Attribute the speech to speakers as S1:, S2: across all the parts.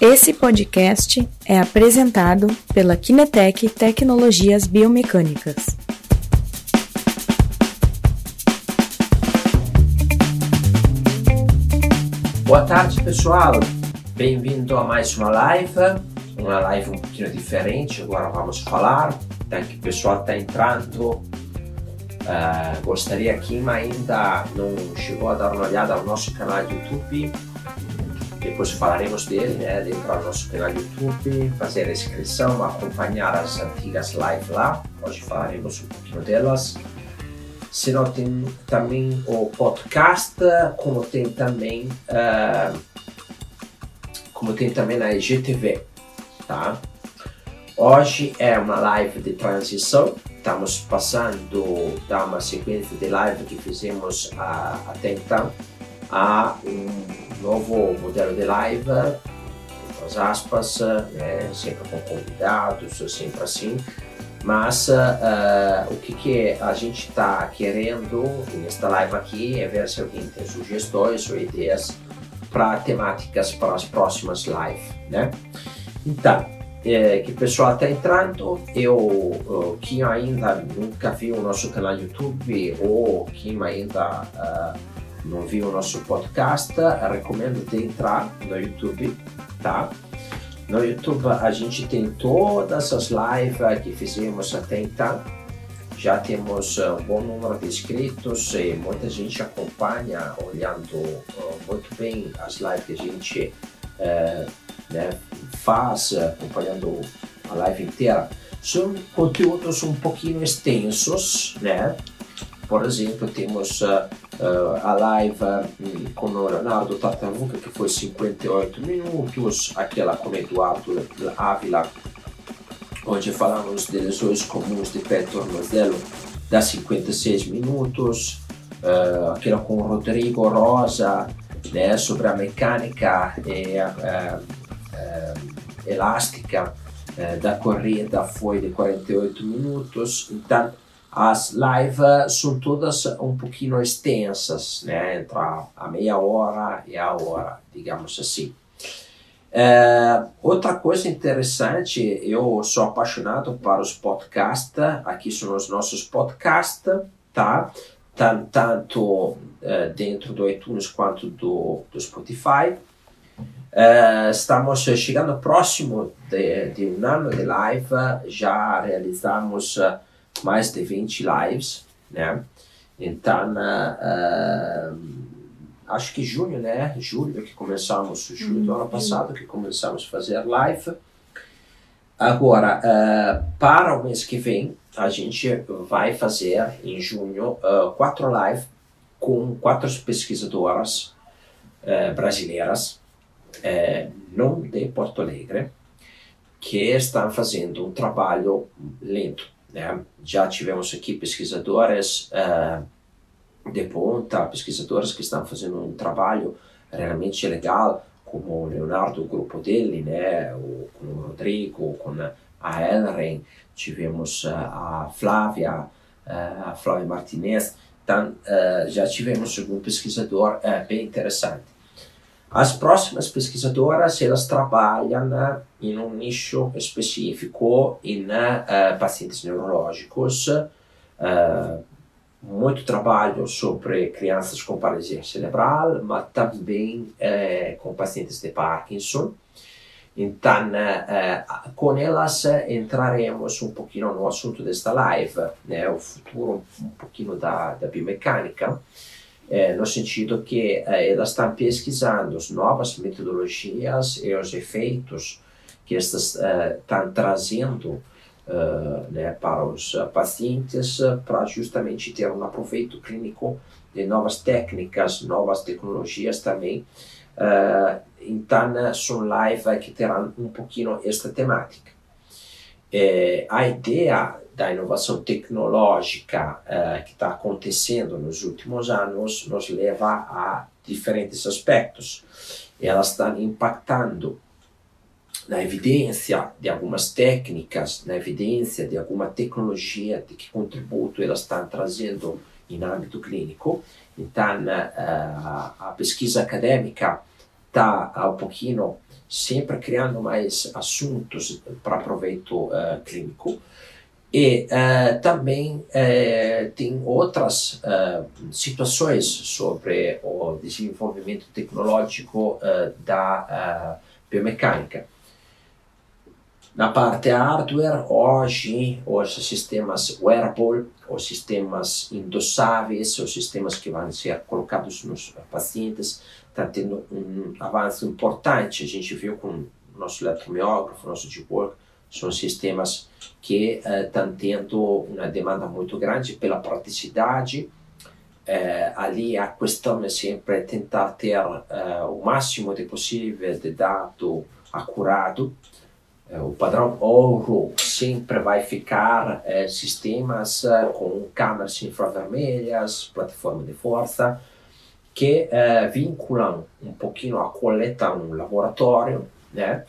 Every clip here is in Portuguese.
S1: Esse podcast é apresentado pela Kinetec Tecnologias Biomecânicas.
S2: Boa tarde, pessoal. Bem-vindo a mais uma live, uma live um pouquinho diferente. Agora vamos falar. Que o pessoal está entrando. Uh, gostaria que ainda não chegou a dar uma olhada ao nosso canal do YouTube depois falaremos dele, né? De entrar no nosso canal YouTube, fazer a inscrição, acompanhar as antigas lives lá. Hoje falaremos um pouquinho delas. Se não tem também o podcast, como tem também, uh, como tem também na IGTV, tá? Hoje é uma live de transição. Estamos passando da uma sequência de live que fizemos uh, até então a um novo modelo de live, as aspas, né, sempre com convidados, sempre assim. Mas uh, o que, que a gente está querendo nesta live aqui é ver se alguém tem sugestões ou ideias para temáticas para as próximas lives, né? Então, é, que o pessoal está entrando, eu, quem ainda nunca viu o nosso canal YouTube ou quem ainda uh, não viu o nosso podcast, recomendo te entrar no YouTube, tá? No YouTube a gente tem todas as lives que fizemos até então. Já temos um bom número de inscritos e muita gente acompanha, olhando uh, muito bem as lives que a gente uh, né, faz, acompanhando a live inteira. São conteúdos um pouquinho extensos, né? Por exemplo, temos uh, uh, a live com o Leonardo Tartaruga, que foi 58 minutos, aquela com Eduardo Ávila, onde falamos de lesões comuns de pé tornozelo, dá 56 minutos, uh, aquela com Rodrigo Rosa, né, sobre a mecânica e, elástica da corrida foi de 48 minutos, então as lives são todas um pouquinho extensas, né? Entre a meia hora e a hora, digamos assim. É, outra coisa interessante, eu sou apaixonado para os podcasts, aqui são os nossos podcasts, tá? Tanto é, dentro do iTunes quanto do, do Spotify. É, estamos chegando próximo de, de um ano de live, já realizamos mais de 20 lives, né? Então, uh, uh, acho que junho, né? Julho que começamos, julho do ano uhum. passado que começamos a fazer live. Agora, uh, para o mês que vem, a gente vai fazer em junho quatro lives com quatro pesquisadoras brasileiras, não de Porto Alegre, que estão fazendo um trabalho lento né? Já tivemos aqui pesquisadoras uh, de ponta, pesquisadoras que estão fazendo um trabalho realmente legal, como o Leonardo, o grupo dele, né? o, com o Rodrigo, com a Elren, tivemos uh, a Flávia, uh, a Flávia Martinez, então já tivemos um pesquisador bem interessante. As próximas pesquisadoras elas trabalham né, em um nicho específico em uh, pacientes neurológicos, uh, muito trabalho sobre crianças com paralisia cerebral, mas também uh, com pacientes de Parkinson. Então, com elas entraremos um pouquinho no assunto desta live, né, o futuro um pouquinho da, da biomecânica é, no sentido que é, elas estão pesquisando as novas metodologias e os efeitos que estas estão é, trazendo né, para os pacientes para justamente ter um aproveito clínico de novas técnicas, novas tecnologias também. então, são lives que terão um pouquinho esta temática. A ideia da inovação tecnológica uh, que está acontecendo nos últimos anos nos leva a diferentes aspectos. Elas estão impactando na evidência de algumas técnicas, na evidência de alguma tecnologia, de que contributo elas estão trazendo em âmbito clínico. Então, uh, a pesquisa acadêmica está está um pouquinho sempre criando mais assuntos para proveito uh, clínico. E uh, também uh, tem outras situações sobre o desenvolvimento tecnológico da biomecânica. Na parte hardware, hoje, os sistemas wearable, os sistemas endossáveis, os sistemas que vão ser colocados nos pacientes, está tendo um avanço importante. A gente viu com nosso eletromiógrafo, nosso deep work, são sistemas que estão uh, tendo uma demanda muito grande pela praticidade. Uh, ali a questão é sempre tentar ter uh, o máximo de possível de dado acurado. O padrão ouro sempre vai ficar sistemas com câmeras infravermelhas, plataforma de força, che eh, vinculano un pochino a coleta um laboratório, né?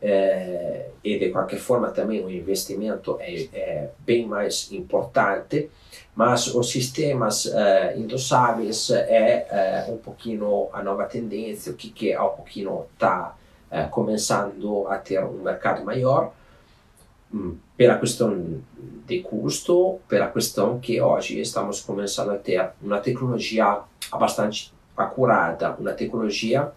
S2: Eh, e de qualquer forma também o investimento é, é bem mais importante, mas os sistemas é eh, um pouquinho a nova tendência, o que, que é um pouquinho está eh, começando a ter um mercado maior, Mm, pela questão de custo, pela questão que hoje estamos começando a ter uma tecnologia bastante acurada, uma tecnologia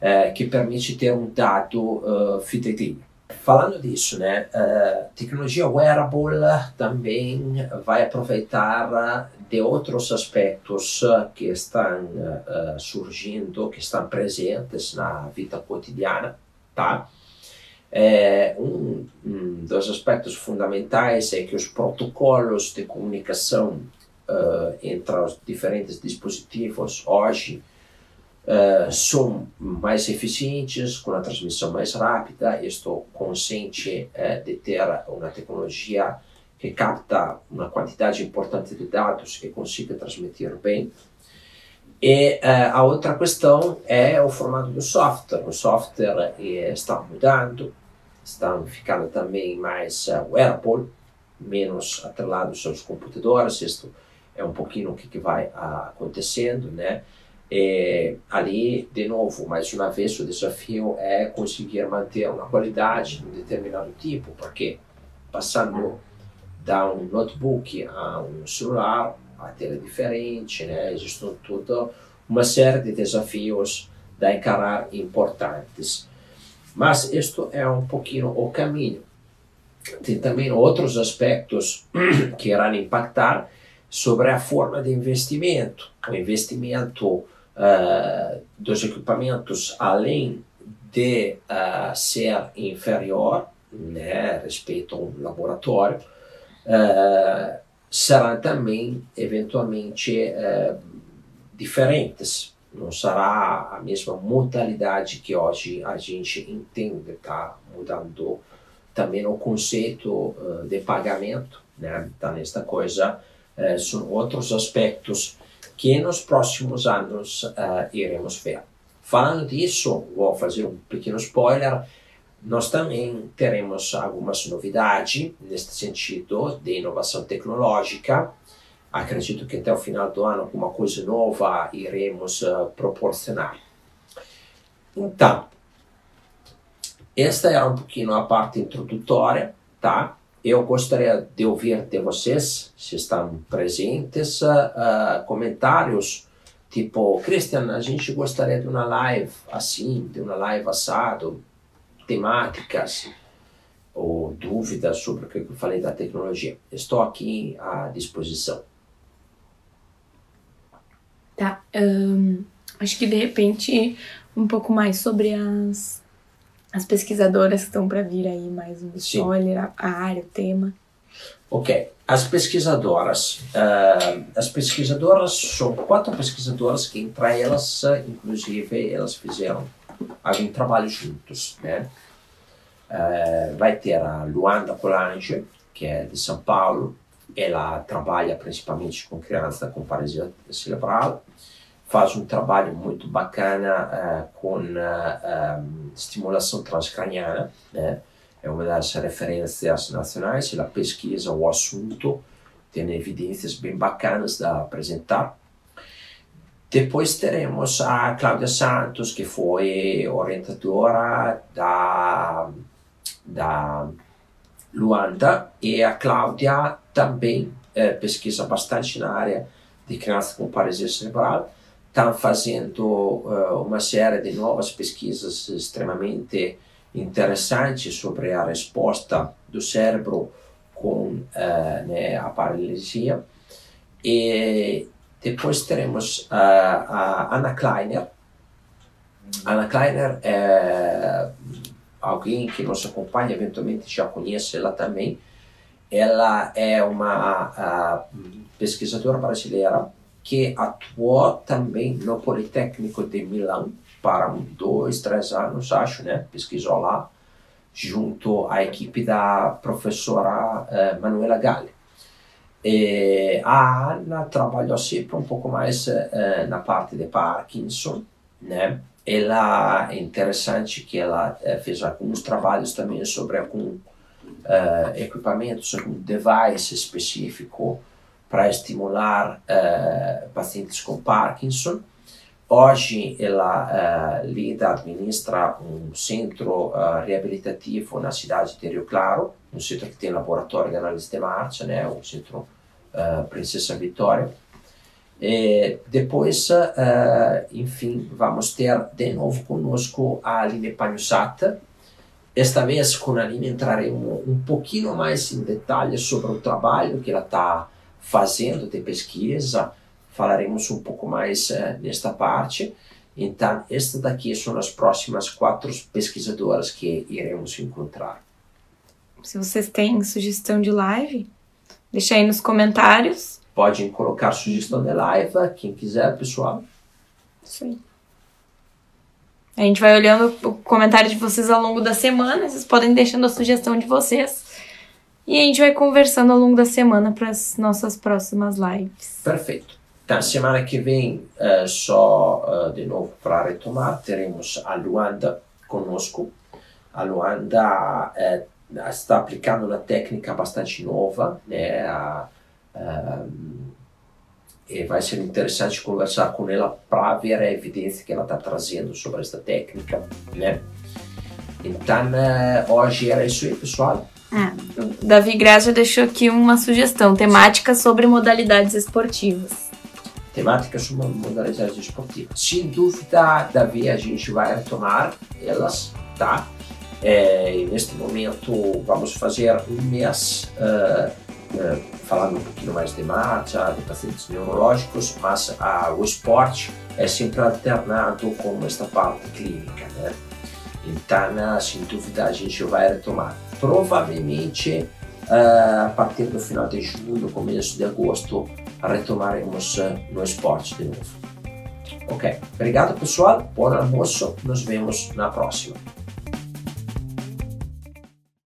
S2: eh, que permite ter um dado uh, fidedigno. Falando disso, né, uh, tecnologia wearable também vai aproveitar de outros aspectos que estão surgindo, que estão presentes na vida cotidiana, tá? Um, dos aspectos fundamentais é que os protocolos de comunicação entre os diferentes dispositivos hoje uh, são mais eficientes, com a transmissão mais rápida. Estou consciente uh, de ter uma tecnologia que capta uma quantidade importante de dados que consiga transmitir bem. E a outra questão é o formato do software. O software está mudando, estão ficando também mais uh, wearable, menos atrelados aos computadores. Isto é um pouquinho o que, que vai uh, acontecendo, né? E, ali, de novo, mais uma vez, o desafio é conseguir manter uma qualidade de um determinado tipo, porque passando da um notebook a um celular, a tela é diferente, né? Existem toda uma série de desafios a encarar importantes. Mas isto é um pouquinho o caminho. Tem também outros aspectos que irão impactar sobre a forma de investimento. O investimento uh, dos equipamentos, além de uh, ser inferior né, respeito a um laboratório, uh, serão também eventualmente diferentes não será a mesma modalidade que hoje a gente entende, está mudando também o conceito de pagamento, né? Então, esta coisa uh, são outros aspectos que nos próximos anos uh, iremos ver. Falando disso, vou fazer um pequeno spoiler, nós também teremos algumas novidades neste sentido de inovação tecnológica, acredito que até o final do ano alguma coisa nova iremos uh, proporcionar. Então, esta era um pouquinho a parte introdutória, tá? Eu gostaria de ouvir de vocês, se estão presentes, uh, comentários tipo, Christian, a gente gostaria de uma live assim, de uma live assado, temáticas ou dúvidas sobre o que eu falei da tecnologia. Estou aqui à disposição.
S1: Tá. Um, acho que de repente um pouco mais sobre as, as pesquisadoras que estão para vir aí, mais um spoiler, a, a, área, o tema.
S2: Ok. As pesquisadoras. Uh, as pesquisadoras são quatro pesquisadoras que, entre elas, inclusive, elas fizeram algum trabalho juntos, né? Uh, vai ter a Luanda Colange, que é de São Paulo, ela trabalha principalmente com criança com paralisia cerebral, faz um trabalho muito bacana uh, com uh, eh, um, estimulação transcraniana, né? é uma das referências nacionais, ela pesquisa o assunto, tem evidências bem bacanas a apresentar. Depois teremos a Cláudia Santos, que foi orientadora da, da Luanda, e a Cláudia também é, pesquisa bastante na área de criança com paralisia cerebral. Estão fazendo uh, uma série de novas pesquisas extremamente interessantes sobre a resposta do cérebro com uh, né, a paralisia. E depois teremos uh, a Anna Kleiner. Anna Kleiner é alguém que nos acompanha, eventualmente já conhece ela também. Ela é uma pesquisadora brasileira que atuou também no Politécnico de Milão para dois, três anos, acho, né? Pesquisou lá, junto à equipe da professora uh, Manuela Galli. E a Anna trabalhou sempre um pouco mais uh, na parte de Parkinson, né? Ela é interessante que ela fez alguns trabalhos também sobre algum equipamento, algum device específico para estimular pacientes com Parkinson. Hoje ela uh, lida, administra um centro uh, reabilitativo na cidade de Rio Claro, um centro que tem laboratório de análise de marcha, né, o centro uh, Princesa Vitória. E depois, enfim, vamos ter de novo conosco a Aline Pagnussata. Esta vez com a Aline entraremos um pouquinho mais em detalhes sobre o trabalho que ela está fazendo de pesquisa, falaremos um pouco mais uh, nesta parte. Então, estas daqui são as próximas quatro pesquisadoras que iremos encontrar.
S1: Se vocês têm sugestão de live, deixa aí nos comentários.
S2: Podem colocar sugestão de live, quem quiser, pessoal.
S1: Isso aí. A gente vai olhando o comentário de vocês ao longo da semana. Vocês podem deixando a sugestão de vocês. E a gente vai conversando ao longo da semana para as nossas próximas lives.
S2: Perfeito. Na semana que vem, uh, só uh, de novo para retomar, teremos a Luanda conosco. A Luanda uh, está aplicando uma técnica bastante nova, né? E vai ser interessante conversar com ela para ver a evidência que ela está trazendo sobre esta técnica, né? Então, hoje era isso aí, pessoal.
S1: É, Davi Graça deixou aqui uma sugestão, temática sobre modalidades esportivas
S2: temáticas sobre modalidades esportivas. Sem dúvida, Davi, a gente vai retomar elas, tá? É, neste momento vamos fazer um mês uh, uh, falando um pouquinho mais de marcha, de pacientes neurológicos, mas uh, o esporte é sempre alternado com esta parte clínica, né? Então, sem dúvida, a gente vai retomar. Provavelmente, a partir do final de julho, começo de agosto, retomaremos no esporte de novo. Ok, obrigado pessoal, bom almoço, nos vemos na próxima.